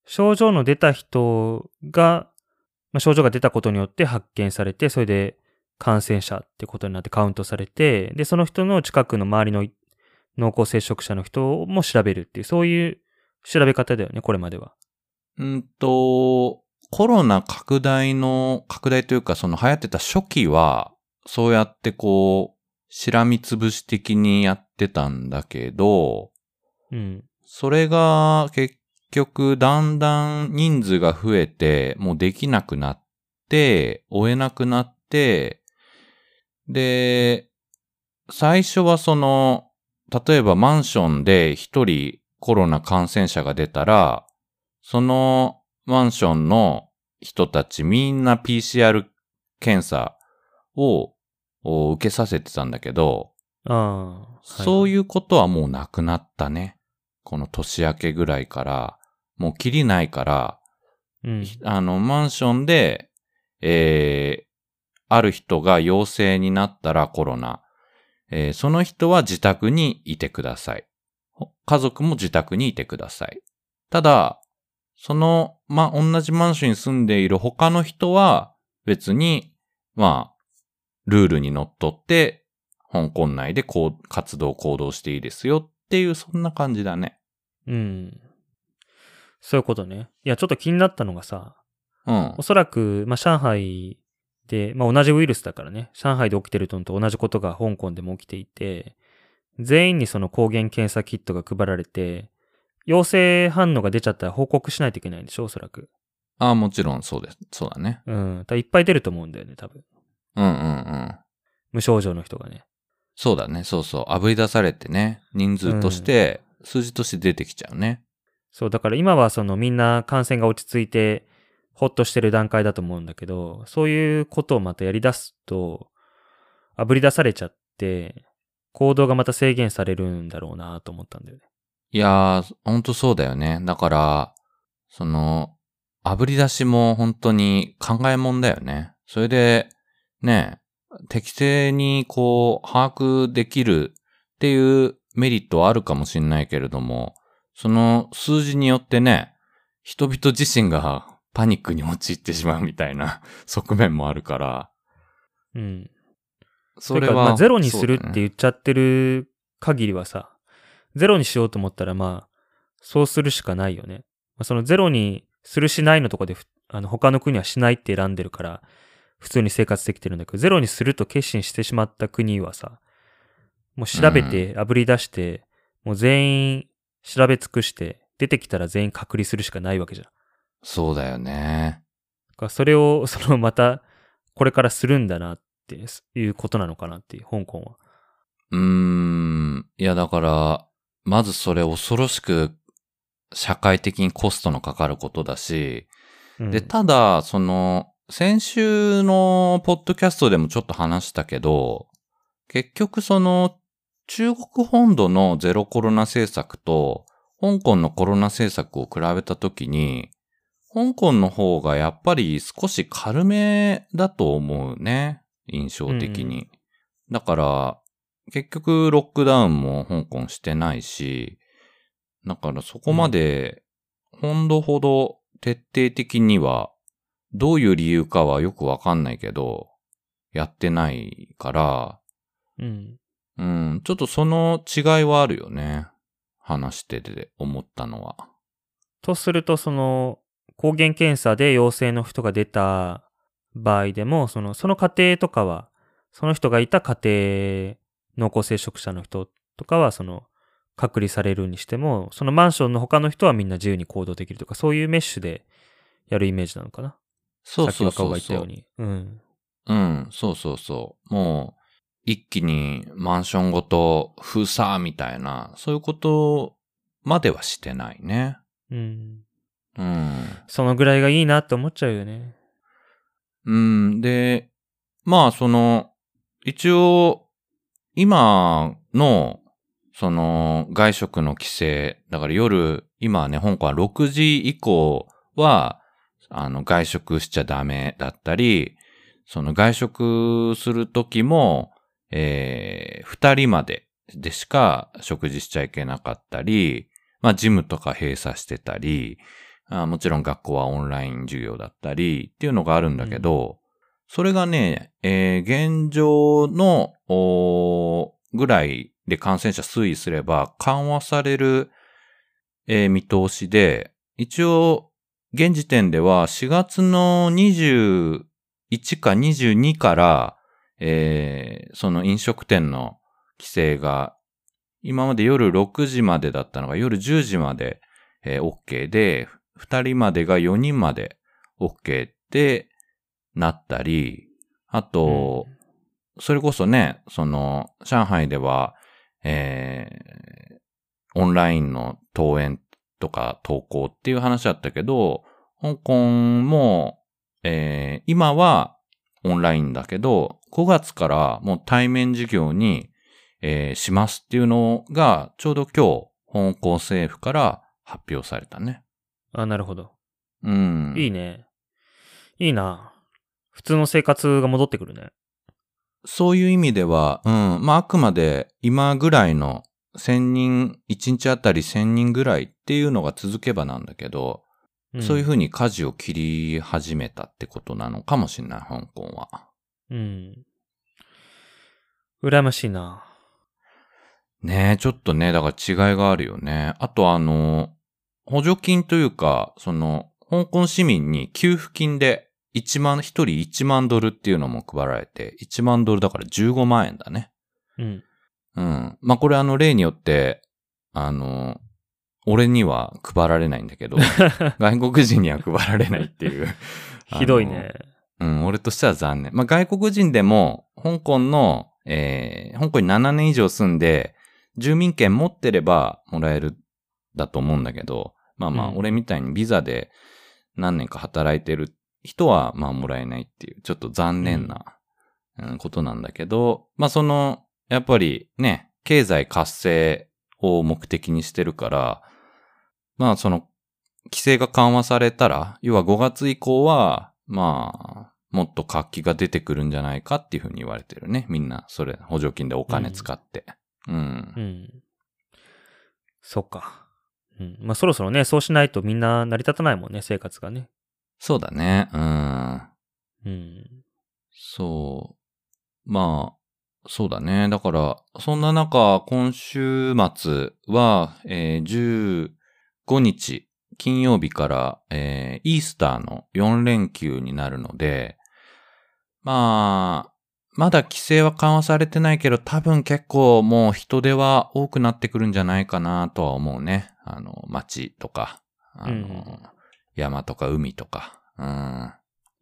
症状の出た人が、まあ、症状が出たことによって発見されて、それで感染者ってことになってカウントされて、で、その人の近くの周りの濃厚接触者の人も調べるっていう、そういう調べ方だよね、これまでは。
うんと、コロナ拡大の、拡大というか、その流行ってた初期は、そうやってこう、しらみつぶし的にやってたんだけど、
うん。
それが結局だんだん人数が増えて、もうできなくなって、追えなくなって、で、最初はその、例えばマンションで一人コロナ感染者が出たら、そのマンションの人たちみんな PCR 検査をを受けさせてたんだけど、
ああ。
そう
い
いうことはもうなくなったね。この年明けぐらいから、もう切りないから、
うん。うん。
あの、マンションで、えー、ある人が陽性になったらコロナ、えーその人は自宅にいてください。ほ家族も自宅にいてください。ただ、その、ま、同じマンションに住んでいる他の人は別に、まあ、ルールにのっとって、香港内でこう活動行動していいですよっていう、そんな感じだね。
うん。そういうことね。いや、ちょっと気になったのがさ、
うん
お。そらく、まあ、上海で、まあ、同じウイルスだからね、上海で起きてるのと同じことが香港でも起きていて、全員にその抗原検査キットが配られて、陽性反応が出ちゃったら報告しないといけないんでしょ、おそらく。
ああ、もちろんそうです。そうだね。
うん。いっぱい出ると思うんだよね、多分。
うんうんうん。
無症状の人がね。
そうだね。そうそう。炙り出されてね。人数として、数字として出てきちゃうね。
そう、だから今はそのみんな感染が落ち着いて、ほっとしてる段階だと思うんだけど、そういうことをまたやり出すと、炙り出されちゃって、行動がまた制限されるんだろうなと思ったんだよね。
いやー、ほんとそうだよね。だから、その、炙り出しも本当に考えもんだよね。それで、ね、適正にこう、把握できるっていうメリットはあるかもしれないけれども、その数字によってね、人々自身がパニックに陥ってしまうみたいな 側面もあるから、
うん。
それは。
まあゼロにするって言っちゃってる限りはさ、ゼロにしようと思ったら、まあ、そうするしかないよね。まあ、そのゼロにするしないのとこでふ、あの、他の国はしないって選んでるから、普通に生活できてるんだけど、ゼロにすると決心してしまった国はさ、もう調べて、炙り出して、もう全員調べ尽くして、出てきたら全員隔離するしかないわけじゃん。だ
そうだよね。
からそれを、そのまた、これからするんだなっていうことなのかなっていう、香港は。
うーん。いや、だから、まずそれ恐ろしく社会的にコストのかかることだし、
うん
で、ただ、その、先週のポッドキャストでもちょっと話したけど、結局その、中国本土のゼロコロナ政策と、香港のコロナ政策を比べたときに、香港の方がやっぱり少し軽めだと思うね。印象的に。だから、結局ロックダウンも香港してないし、だからそこまで、本土ほど徹底的には、どういう理由かはよくわかんないけど、やってないから、
うん。
うん、ちょっとその違いはあるよね。話してて思ったのは。
とすると、その、抗原検査で陽性の人が出た場合でも、その、その家庭とかは、その人がいた家庭、濃厚接触者の人とかは、その、隔離されるにしても、そのマンションの他の人はみんな自由に行動できるとか、そういうメッシュでやるイメージなのかな？
そうそう
さっき若尾
そうそう
が言ったよう。に。うん。
うん、そうそうそう。もう、一気にマンションごと封鎖みたいな、そういうことまではしてないね。
うん。
うん。
そのぐらいがいいなって思っちゃうよね。
うん、で、まあその、一応、今の、その、外食の規制、だから夜、今はね、香港は6時以降は、あの、外食しちゃダメだったり、その外食するときも、えー、二人まででしか食事しちゃいけなかったり、まあ、ジムとか閉鎖してたり、あもちろん学校はオンライン授業だったりっていうのがあるんだけど、それがね、えー現状のぐらいで感染者推移すれば緩和される、えー見通しで、一応、現時点では4月の21か22から、えーその飲食店の規制が、今まで夜6時までだったのが夜10時まで、えー OK で、2人までが4人まで OK ってなったり、あと、それこそね、その、上海では、えーオンラインの登園とか投稿っていう話だったけど、香港も、えー今はオンラインだけど、5月からもう対面授業に、えーしますっていうのが、ちょうど今日、香港政府から発表されたね。
あ、なるほど。
うん。
いいね。いいな。普通の生活が戻ってくるね。
そういう意味では、うん。まあ、あくまで今ぐらいの1000人、1日あたり1000人ぐらいっていうのが続けばなんだけど、
ん
そういうふうに舵を切り始めたってことなのかもしれない、香港は。
うん。羨ましいな。
ねえ、ちょっとね、だから違いがあるよね。あとあの、補助金というか、その、香港市民に給付金で1万、1人1万ドルっていうのも配られて、1万ドルだから15万円だね。
うん。
うん。まあ、これあの例によって、あの、俺には配られないんだけど、外国人には配られないっていう。
ひどいね。
うん、俺としては残念。まあ、外国人でも、香港の、えー、香港に7年以上住んで、住民権持ってればもらえる、だと思うんだけど、まあまあ、
うん
俺みたいにビザで何年か働いてる人は、まあもらえないっていう、ちょっと残念な、うんことなんだけど、まあその、やっぱりね、経済活性を目的にしてるから、まあその、規制が緩和されたら、要は5月以降は、まあ、もっと活気が出てくるんじゃないかっていうふうに言われてるね。みんな、それ、補助金でお金使って。うん。
うん。そっか。うん。まあそろそろね、そうしないとみんな成り立たないもんね、生活がね。
そうだね。うん。
うん。
そう。まあ、そうだね。だから、そんな中、今週末は、えー15日、金曜日から、えーイースターの4連休になるので、まあ、まだ規制は緩和されてないけど、多分結構もう人手は多くなってくるんじゃないかなとは思うね。あの、街とか、あの、
うん
山とか海とか。うん。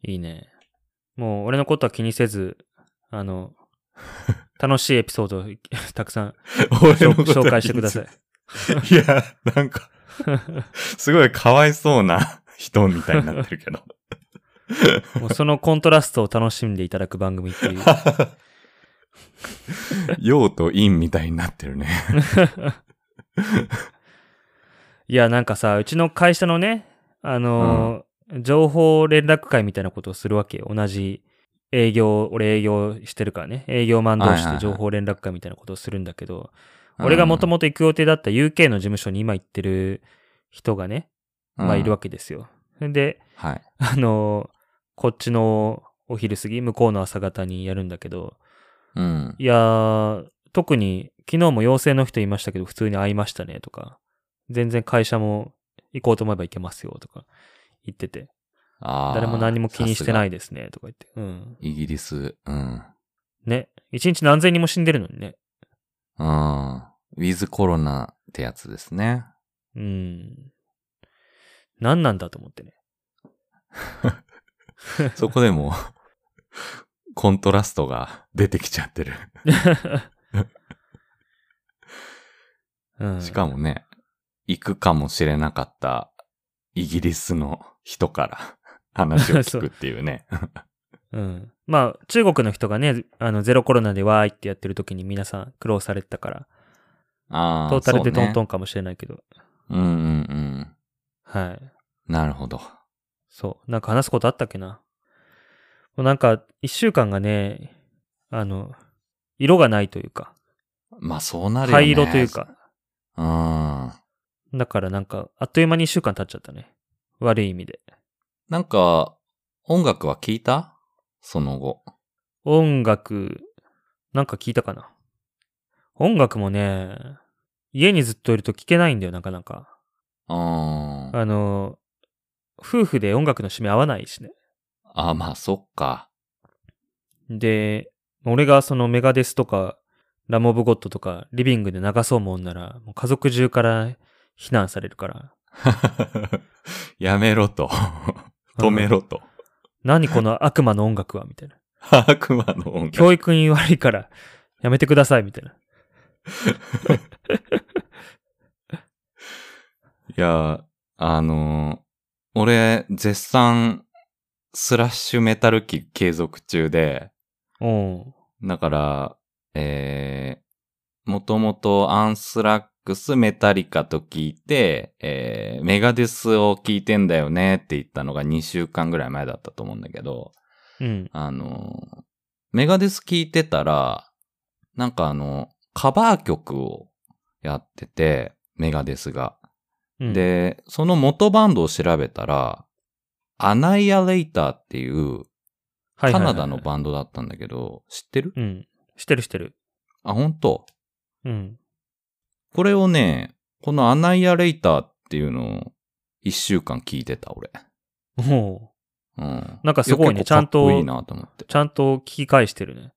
いいね。もう俺のことは気にせず、あの、楽しいエピソードを たくさん紹紹介してください。
い。いや、なんか、すごいかわいそうな 人みたいになってるけど。
もうそのコントラストを楽しんでいただく番組っていう。
陽と陰みたいになってるね。
いや、なんかさ、うちの会社のね、あのー情報連絡会みたいなことをするわけよ。同じ営業、俺営業してるからね。営業マン同士で情報連絡会みたいなことをするんだけど、俺がもともと行く予定だった UK の事務所に今行ってる人がね、まあいるわけですよ。で、
はい。
あのーこっちのお昼過ぎ、向こうの朝方にやるんだけど、
うん。
いやー、特に昨日も陽性の人いましたけど、普通に会いましたねとか、全然会社も行こうと思えば行けますよとか言ってて、誰も何も気にしてな
さ
いですねとか言って、うん。
イギリス、うん。
ね。一日何千人も死んでるのにね。
うん。ウィズコロナってやつですね。
うん。何なんだと思ってね。
そこでも、コントラストが出てきちゃってる。
うん。
しかもね、行くかもしれなかったイギリスの人から 話を聞くっていうね。
うん。まあ、中国の人がね、あの、ゼロコロナでわーいってやってる時に皆さん苦労されてたから、
ああ。
トータルでトント
ン。
ンかもしれないけど、
うんうんうん。
はい。
なるほど。
そう。なんか話すことあったっけな？もうなんか、一週間がね、あの、色がないというか、
まあそうなるよね。
灰色というか、
うん。
だからなんか、あっという間に一週間経っちゃったね。悪い意味で。
なんか、音楽は聞いた？その後。
音楽、なんか聞いたかな。音楽もね、家にずっといると聞けないんだよ、なかなか。
うん。
あの、夫婦で音楽の締め合わないしね。
あ、まあそっか。
で、俺がそのメガデスとか、ラモブゴットとか、リビングで流そうもんなら、もう家族中から非難されるから。
やめろと。止めろと。
何この悪魔の音楽はみたいな。
悪魔の音楽。
教育に悪いから、やめてくださいみたいな。
いや、あの俺、絶賛、スラッシュメタル機継続中で、だから、えー、もともとアンスラックスメタリカと聞いて、えー、メガデスを聞いてんだよねって言ったのが2週間ぐらい前だったと思うんだけど、
うん。
あの、メガデス聞いてたら、なんかあの、カバー曲をやってて、メガデスが。
うん、
で、その元バンドを調べたら、アナイアレイターっていうカナダのバンドだったんだけど、知ってる？
うん。してるしてる。
あ、本当？
うん。
これをね、このアナイアレイターっていうのを一週間聞いてた、俺。
おう
うん。
なんかすごいねちゃんと
いいなと思って。
ちゃんと聞き返してるね。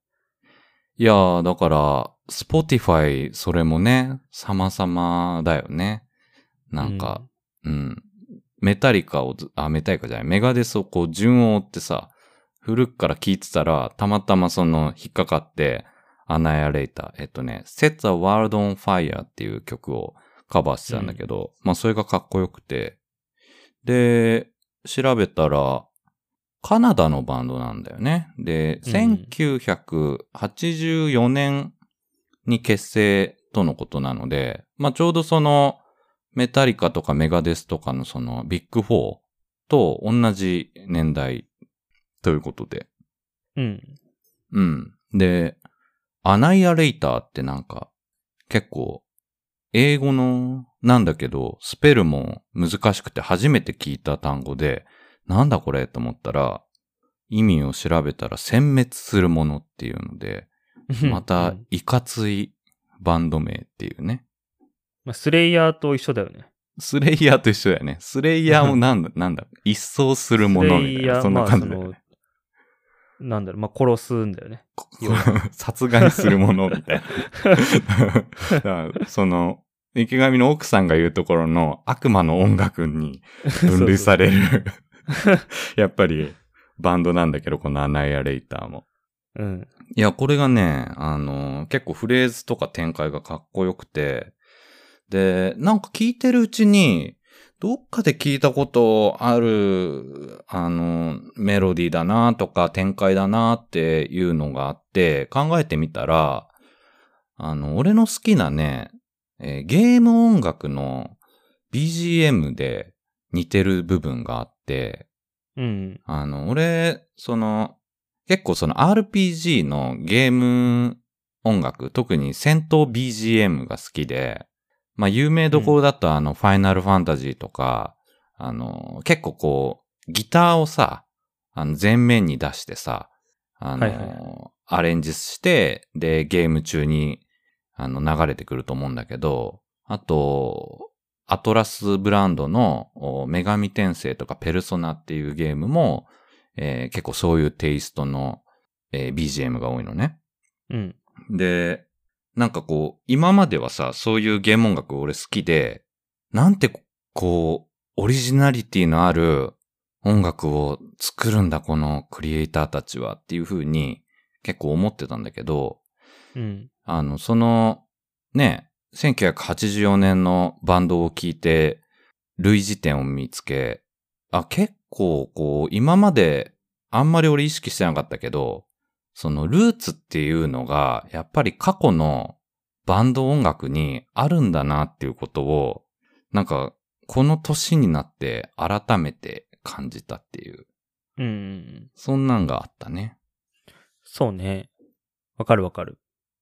いやー、だから、Spotify、それもね、様々だよね。なんか、うん、メタリカをず、あ、メタリカじゃない、メガデスをこう順を追ってさ、古くから聞いてたら、たまたまその、引っかかって、アナイアレイター、えっとね、Set a World on Fire っていう曲をカバーしてたんだけど、まあそれがかっこよくて、で、調べたら、カナダのバンドなんだよね。で、
うん
1984年に結成とのことなので、まあちょうどその、メタリカとかメガデスとかのそのビッグフォーと同じ年代ということで。
うん。
うん。で、アナイアレイターってなんか結構英語のなんだけどスペルも難しくて初めて聞いた単語でなんだこれと思ったら意味を調べたら殲滅するものっていうのでまた、いかついバンド名っていうね。
まあ、スレイヤーと一緒だよね。
スレイヤーと一緒だよね。スレイヤーもなんだ、なんだ、一掃するものみたいな。そんな感じだよね。
なんだろう、まあ、殺すんだよね。
殺害するものみたいな。その、池上の奥さんが言うところの悪魔の音楽に 分類されるやっぱりバンドなんだけど、このアナイアレイターも。
うん。
いや、これがね、あの、結構フレーズとか展開がかっこよくて、で、なんか聞いてるうちに、どっかで聞いたことある、あの、メロディーだなとか展開だなっていうのがあって、考えてみたら、あの、俺の好きなね、えー、ゲーム音楽の BGM で似てる部分があって、
うん。
あの、俺、その、結構その RPG のゲーム音楽、特に戦闘 BGM が好きで、まあ有名どころだとあの、ファイナルファンタジーとか、あの、結構こう、ギターをさ、あの、前面に出してさ、あの、はいはい、アレンジして、で、ゲーム中に、あの、流れてくると思うんだけど、あと、アトラスブランドの女神転生とかペルソナっていうゲームも、えー、結構そういうテイストの、えー、BGM が多いのね。
うん。
で、なんかこう、今まではさ、そういうゲーム音楽俺好きで、なんてこう、オリジナリティのある音楽を作るんだ、このクリエイターたちはっていう風に結構思ってたんだけど、
うん。
あの、その、ね、1984年のバンドを聴いて、類似点を見つけ、あ、結構こう、今まであんまり俺意識してなかったけど、そのルーツっていうのが、やっぱり過去のバンド音楽にあるんだなっていうことを、なんか、この年になって改めて感じたっていう。
うん。
そんなんがあったね。
そうね。わかるわかる。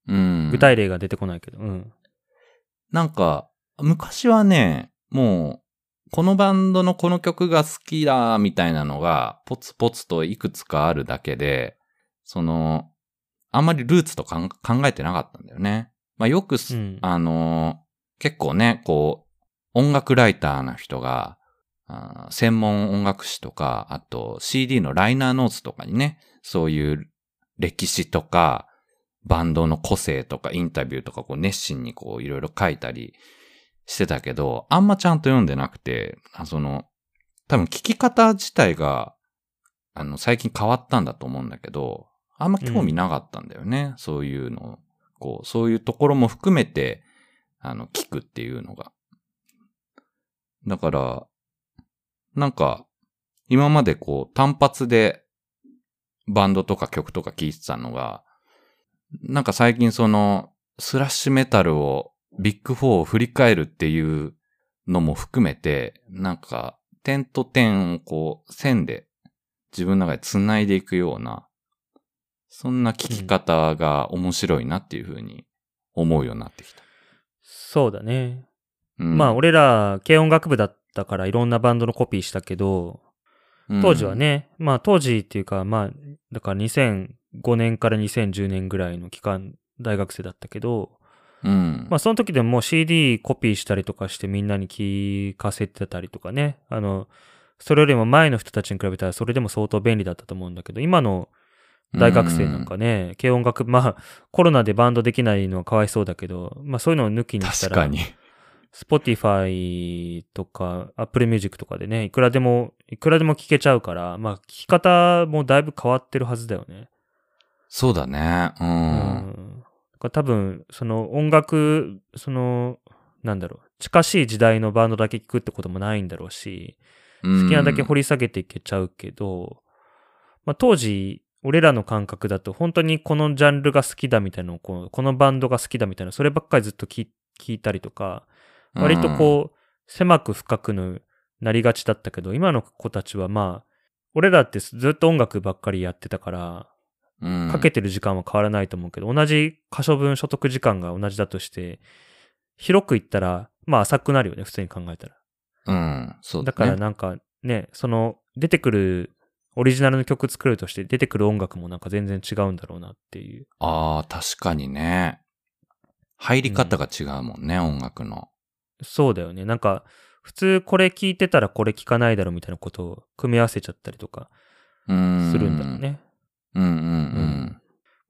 うん。
具体例が出てこないけど。うん。
なんか、昔はね、もう、このバンドのこの曲が好きだ、みたいなのが、ポツポツといくつかあるだけで、その、あんまりルーツと考えてなかったんだよね。まあよく、うん、あの、結構ね、こう、音楽ライターの人が、専門音楽誌とか、あと CD のライナーノーツとかにね、そういう歴史とか、バンドの個性とかインタビューとかこう熱心にこういろいろ書いたりしてたけど、あんまちゃんと読んでなくて、その、多分聞き方自体が、あの、最近変わったんだと思うんだけど、あんま興味なかったんだよね。うん、そういうのこう、そういうところも含めて、あの、聞くっていうのが。だから、なんか、今までこう、単発でバンドとか曲とか聴いてたのが、なんか最近その、スラッシュメタルを、ビッグ4を振り返るっていうのも含めて、なんか、点と点をこう、線で自分の中で繋いでいくような、そんな聞き方が面白いなっていうふうに思うようになってきた。
そうだね。うん、まあ、俺ら、軽音楽部だったからいろんなバンドのコピーしたけど、当時はね、うん、まあ当時っていうか、まあ、だから2005年から2010年ぐらいの期間、大学生だったけど、
うん、
まあその時でももう CD コピーしたりとかしてみんなに聞かせてたりとかね、あの、それよりも前の人たちに比べたらそれでも相当便利だったと思うんだけど、今の大学生なんかね、軽音楽、まあ、コロナでバンドできないのはかわいそうだけど、まあそういうのを抜きにしたら、
確かに。
Spotify とか Apple Music とかでね、いくらでも、いくらでも聴けちゃうから、まあ聴き方もだいぶ変わってるはずだよね。
そうだね。うん。う
ん、多分、その音楽、その、なんだろう、近しい時代のバンドだけ聴くってこともないんだろうし、好きなだけ掘り下げていけちゃうけど、まあ当時、俺らの感覚だと本当にこのジャンルが好きだみたいなのをこの、このバンドが好きだみたいな、そればっかりずっと聞いたりとか、割とこう、狭く深くのなりがちだったけど、今の子たちはまあ、俺らってずっと音楽ばっかりやってたから、かけてる時間は変わらないと思うけど、同じ可処分所得時間が同じだとして、広く言ったら、まあ浅くなるよね、普通に考えたら。
うん、そう
だ、ね、だからなんかね、その、出てくるオリジナルの曲作るとして出てくる音楽もなんか全然違うんだろうなっていう。
ああ、確かにね。入り方が違うもんね、音楽の。
そうだよね。なんか、普通これ聞いてたらこれ聞かないだろうみたいなことを組み合わせちゃったりとか。するんだろう。ね。
うんうんうん。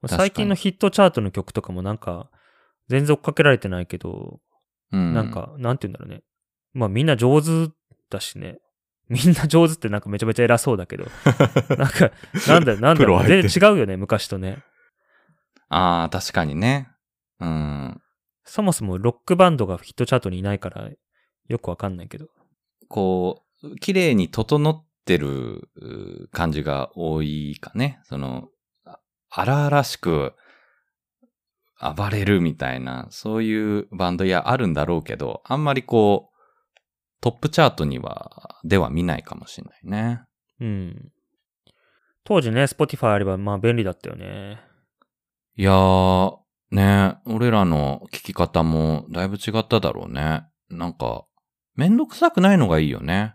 確かに
最近のヒットチャートの曲とかもなんか、全然追っかけられてないけど、
うん、
なんか、なんて言うんだろうね。まあみんな上手だしね。みんな上手ってなんかめちゃめちゃ偉そうだけど。なんか、なんだよ、なんだ全然違うよね、昔とね。
ああ、確かにね。うん。
そもそもロックバンドがヒットチャートにいないから、よくわかんないけど。
こう、綺麗に整ってるう感じが多いかね。その、あ荒々しく暴れるみたいな、そういうバンドやあるんだろうけど、あんまりこう、トップチャートには、では見ないかもしれないね。
うん。当時ね、Spotify あればまあ便利だったよね。
いやー、ね、俺らの聞き方もだいぶ違っただろうね。なんか、めんどくさくないのがいいよね。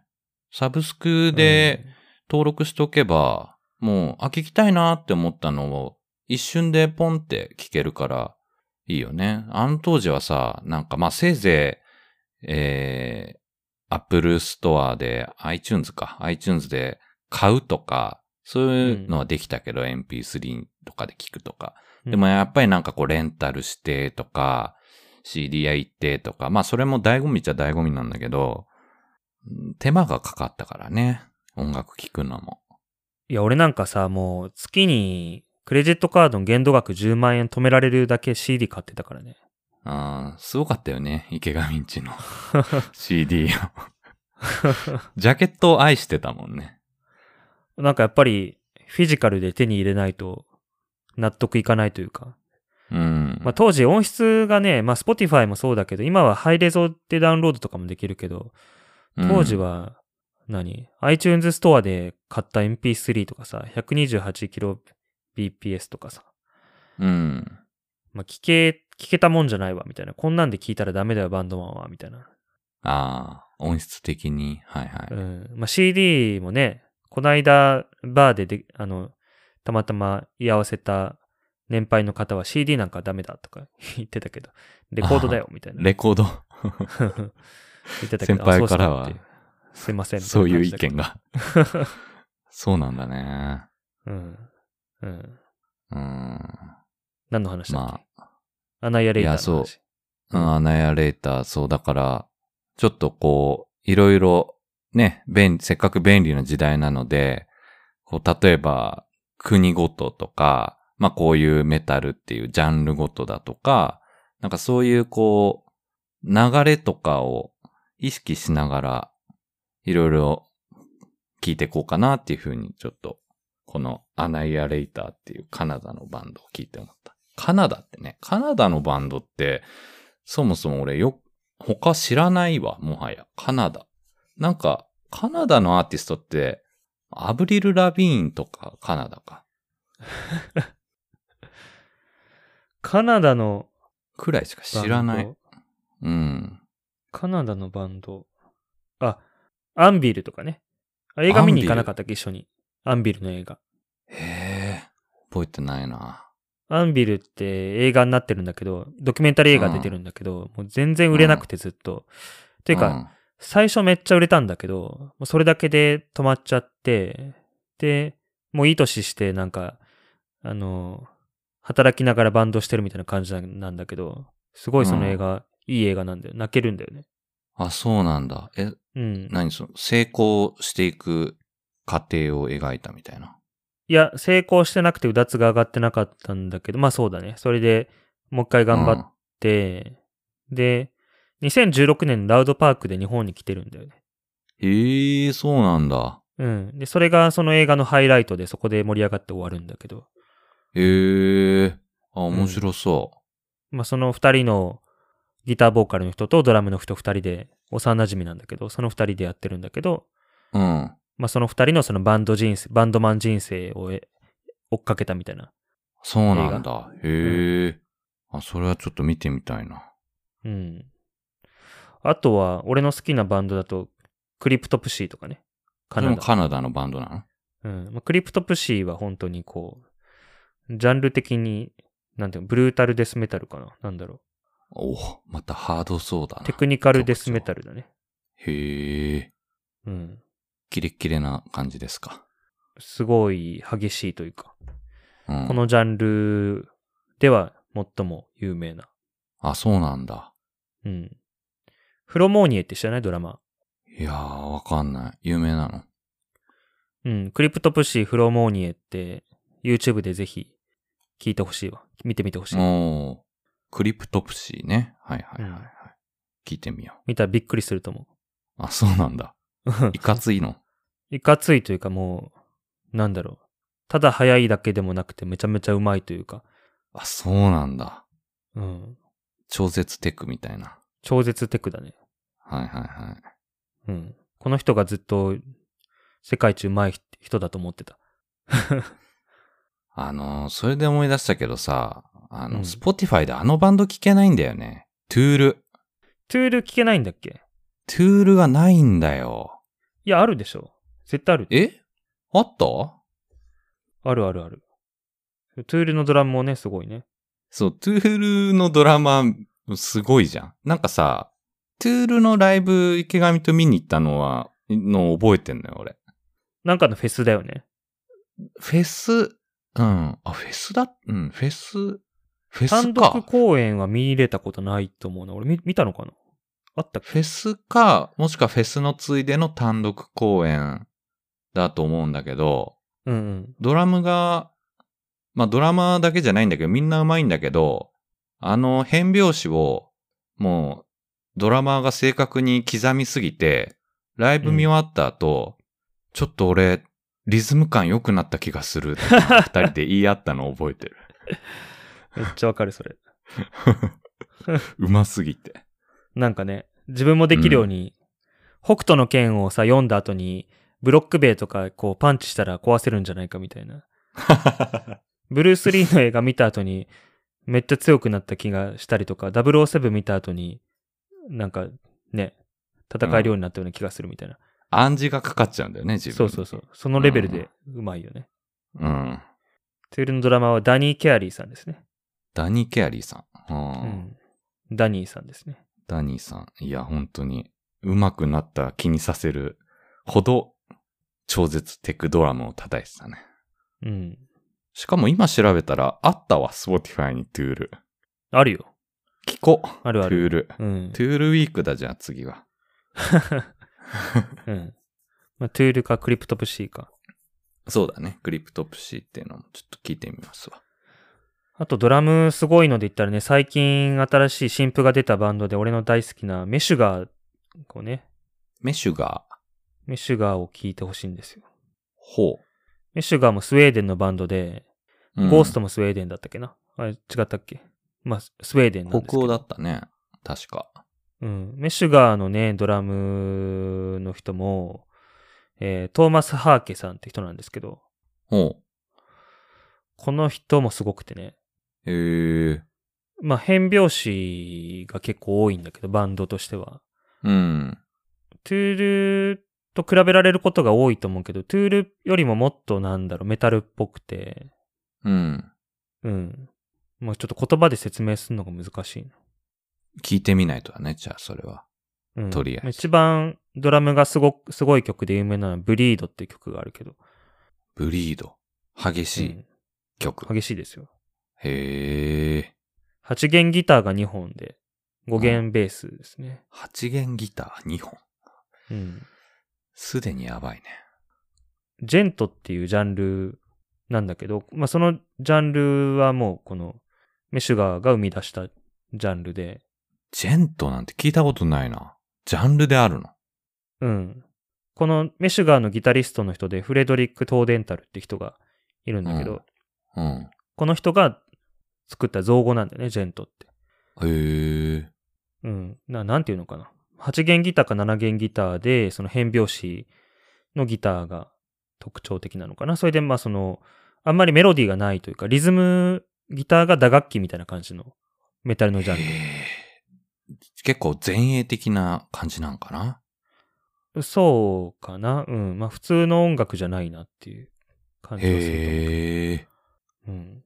サブスクで登録しとけば、もう、あ、聞きたいなって思ったのを、一瞬でポンって聞けるから、いいよね。あの当時はさ、なんかまあせいぜい、えー、Apple Store で iTunes か、iTunes で買うとか、そういうのはできたけど、MP3 とかで聞くとか。
うん
でもやっぱりなんかこうレンタルしてとか、CD 屋行ってとか、まあそれも醍醐味っちゃ醍醐味なんだけど、うん手間がかかったからね。音楽聴くのも。
いや、俺なんかさ、もう月にクレジットカードの限度額10万円止められるだけ CD 買ってたからね。
ああ、すごかったよね。池上んちの CD を。ジャケットを愛してたもんね。
なんかやっぱりフィジカルで手に入れないと納得いかないというか。
うん。
まあ当時音質がね、まあ Spotify もそうだけど、今はハイレゾでダウンロードとかもできるけど、当時は何、iTunes ストアで買った MP3 とかさ、128kbps とかさ、
うん。うん。
まあ聞け、聞けたもんじゃないわ、みたいな。こんなんで聞いたらダメだよ、バンドマンは、みたいな。
ああ、音質的に。はいはい。
うん。まあ CD もね、こないだバーでで、あの、たまたま居合わせた年配の方は CD なんかダメだとか 言ってたけど、レコードだよ、みたいな。
レコード？
言ってたけど、
先輩からは
すいません。
そういう意見が。そうなんだね。
うん。うん。
うん。
何の話だっけ、
まあ、
アナイアレイターの話。
いやそううん、アナヤレーター、そう、だから、ちょっとこう、いろいろ、ね、便利、せっかく便利な時代なので、こう、例えば、国ごととか、まあこういうメタルっていうジャンルごとだとか、なんかそういうこう、流れとかを意識しながら、いろいろ聞いていこうかなっていうふうに、ちょっと、このアナイアレイターっていうカナダのバンドを聞いて思った。カナダってね、カナダのバンドって、そもそも俺よ、他知らないわ、もはや。カナダ。なんか、カナダのアーティストって、アブリル・ラビーンとかカナダか。
カナダの
くらいしか知らない。。うん。
カナダのバンド？あ、アンビルとかね。あ映画見に行かなかったっけ、一緒に。アンビルの映画。
へえ、覚えてないな。
アンビルって映画になってるんだけど、ドキュメンタリー映画出てるんだけど、もう全然売れなくてずっと。ていうか、最初めっちゃ売れたんだけど、もうそれだけで止まっちゃって、で、もういい年してなんか、あの、働きながらバンドしてるみたいな感じなんだけど、すごいその映画、いい映画なんだよ。泣けるんだよね。
あ、そうなんだ。え、
うん。
何その、成功していく過程を描いたみたいな？
いや、成功してなくてうだつが上がってなかったんだけど、まあそうだね。それでもう一回頑張って、で、2016年ラウドパークで日本に来てるんだよね。
へえ、そうなんだ。
うん。で、それがその映画のハイライトでそこで盛り上がって終わるんだけど、
へえ、あ、面白そ
まあその二人のギターボーカルの人とドラムの人二人で幼馴染なんだけど、その二人でやってるんだけど、
う。うん。
まあその二人のそのバンド人生、バンドマン人生をえ追っかけたみたいな。
そうなんだ。へえ、あ、それはちょっと見てみたいな。
うん。あとは、俺の好きなバンドだと、クリプトプシーとかね。カナダ。
カナダのバンドなの？
うん。まあ、クリプトプシーは本当にこう、ジャンル的に、なんていうの、ブルータルデスメタルかな？なんだろ
おおまたハードそうだ
う。
な。
テクニカルデスメタルだね。
へえ。
うん。
キレッキレな感じですか？
すごい激しいというか、
うん。
このジャンルでは最も有名な。
あ、そうなんだ。
うん。フロモーニエって知らない？ドラマ。
いやー、わかんない。有名なの？
うん。クリプトプシーフロモーニエって YouTube でぜひ聞いてほしいわ。見てみてほしい。
おークリプトプシーね。はいはいはい、はい
うん
聞いてみよ
見たらびっくりすると思
う。あ、そうなんだ。
う。
いかついの？
いかついというかもう、なんだろう。ただ速いだけでもなくてめちゃめちゃうまいというか、
あ、そうなんだ。
うん。
超絶テクみたいな。
超絶テクだね。
はいはいはい。
うん。この人がずっと世界一うまい人だと思ってた。
あのーそれで思い出したけどさ、あの、
うん
スポティファイであのバンド聞けないんだよね。トゥール。
トゥール聞けないんだっけ？
トゥールがないんだよ。
いや、あるでしょ。絶対ある。
え？あった？
あるあるある。トゥールのドラムもね、すごいね。
そう、トゥールのドラマ、すごいじゃん。なんかさ、トゥールのライブ池上と見に行ったのは、のを覚えてんのよ、俺。
なんかのフェスだよね。
フェス、うん。あ、フェスだ？うん、フェス、フェス
単独
か。
公演は見入れたことないと思うな。俺見見たのかな？あったっけ？
フェスか、もしくはフェスのついでの単独公演だと思うんだけど、
うんうん。
ドラムが、まあドラマーだけじゃないんだけど、みんな上手いんだけど、あの変拍子を、もう、ドラマーが正確に刻みすぎて、ライブ見終わった後、ちょっと俺、リズム感良くなった気がする 二人で言い合ったのを覚えてる。
めっちゃわかる、それ。
うますぎて。
なんかね、自分もできるように、北斗の剣をさ、読んだ後に、ブロック塀とかこうパンチしたら壊せるんじゃないかみたいな。ブルース・リーの映画見た後に、めっちゃ強くなった気がしたりとか、007見た後に、なんかね、戦えるようになったような気がするみたいな。
暗示がかかっちゃうんだよね、自分に
そうそうそう。そのレベルでうまいよね。
うん。
トゥールのドラマはダニー・ケアリーさんですね。
ダニー・ケアリーさん。うん
うん。ダニーさんですね。
ダニーさん。いや、本当に、上手くなった気にさせるほど、超絶テクドラムを叩いてたね。
うん。
しかも今調べたら、あったわ、スポティファイにトゥール。
あるよ。
聞こう。
あるある。
トゥール。
うん。
トゥールウィークだじゃあ次は。
うん。まあ、トゥールかクリプトプシーか。
そうだね。クリプトプシーっていうのもちょっと聞いてみますわ。
あとドラムすごいので言ったらね、最近新しい新譜が出たバンドで俺の大好きなメシュガー、こうね、
メシュガー。
メシュガーを聴いてほしいんですよ。
ほ
メシュガーもスウェーデンのバンドで、
う。うん
ゴーストもスウェーデンだったっけな？あれ違ったっけ？まあ、スウェーデンなんですけど。
北欧だったね。確か。
うん。メシュガーのね、ドラムの人も、えートーマス・ハーケさんって人なんですけど、
ほ
この人もすごくてね、
う。へえ。
まあ変拍子が結構多いんだけど、バンドとしては。
うん。
トゥールと比べられることが多いと思うけど、トゥールよりももっとなんだろう、メタルっぽくて、
うん。
うん。まあちょっと言葉で説明するのが難しいな。
聞いてみないとだね、じゃあそれは。
うん。
とりあえず
一番ドラムがすごく、すごい曲で有名なのはブリードっていう曲があるけど。
ブリード。激しい
うん
曲。
激しいですよ。
へえ。
8弦ギターが2本で、5弦ベースですね。
8弦ギター2本。
うん。
すでにやばいね。
ジェントっていうジャンルなんだけど、まあそのジャンルはもうこのメシュガーが生み出したジャンルで、
ジェントなんて聞いたことないな。ジャンルであるの？
うん。このメシュガーのギタリストの人でフレドリック・トーデンタルって人がいるんだけど、
うん。
この人が作った造語なんだよね、ジェントって。
へえ。
うん。ななんていうのかな。8弦ギターか7弦ギターで、その変拍子のギターが特徴的なのかな。それで、まあその、あんまりメロディーがないというか、リズム、ギターが打楽器みたいな感じのメタルのジャン
へえ結構前衛的な感じなんかな？
ル。そうかな。うん。まあ普通の音楽じゃないなっていう感じがする
へえ。
と。うん。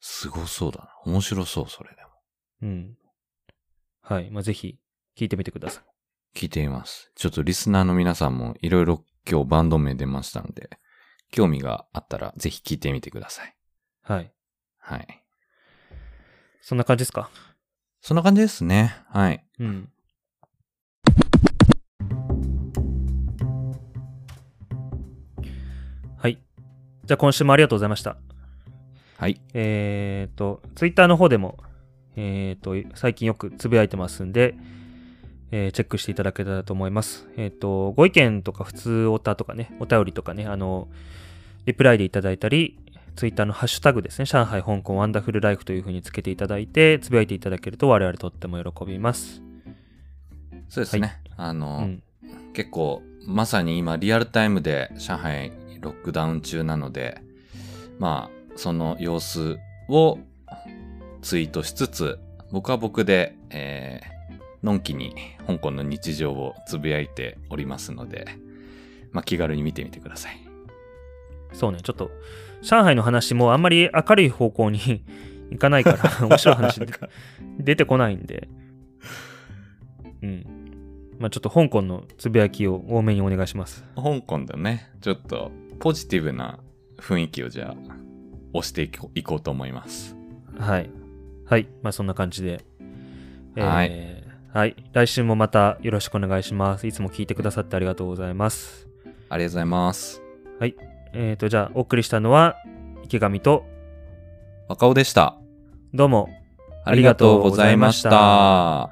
すごそうだな。面白そう、それでも。
うん。はい。まあ、ぜひ、聞いてみてください。
聞いてみます。ちょっとリスナーの皆さんもいろいろ今日バンド名出ましたので、興味があったらぜひ聞いてみてください。
はい。
はい。
そんな感じですか？
そんな感じですね。はい。
うん。はい。じゃあ今週もありがとうございました。
はい。
えっ、と、ツイッターの方でも、えっ、と、最近よくつぶやいてますんで、えーチェックしていただけたらと思います。えっ、と、ご意見とか普通オタとかね、お便りとかね、あの、リプライでいただいたり、ツイッターのハッシュタグですね、上海、香港、ワンダフルライフというふうにつけていただいて、つぶやいていただけると我々とっても喜びます。
そうですね。あ
う
の、
ん。
結構、まさに今リアルタイムで上海ロックダウン中なので、まあ、その様子をツイートしつつ、僕は僕で、えー、のんきに香港の日常をつぶやいておりますので、まあ気軽に見てみてください。
そうね、ちょっと、上海の話もあんまり明るい方向にいかないから、面白い話で 出てこないんで、うん。まあちょっと香港のつぶやきを多めにお願いします。
香港だね、ちょっとポジティブな雰囲気をじゃあ、押していこうと思います。
はい。はい。まあそんな感じで。
はい
えーはい。来週もまたよろしくお願いします。いつも聞いてくださってありがとうございます。
ありがとうございます。
えっ、と、じゃあ、お送りしたのは、池上と、
若尾でした。
どうも、
ありがとうございました。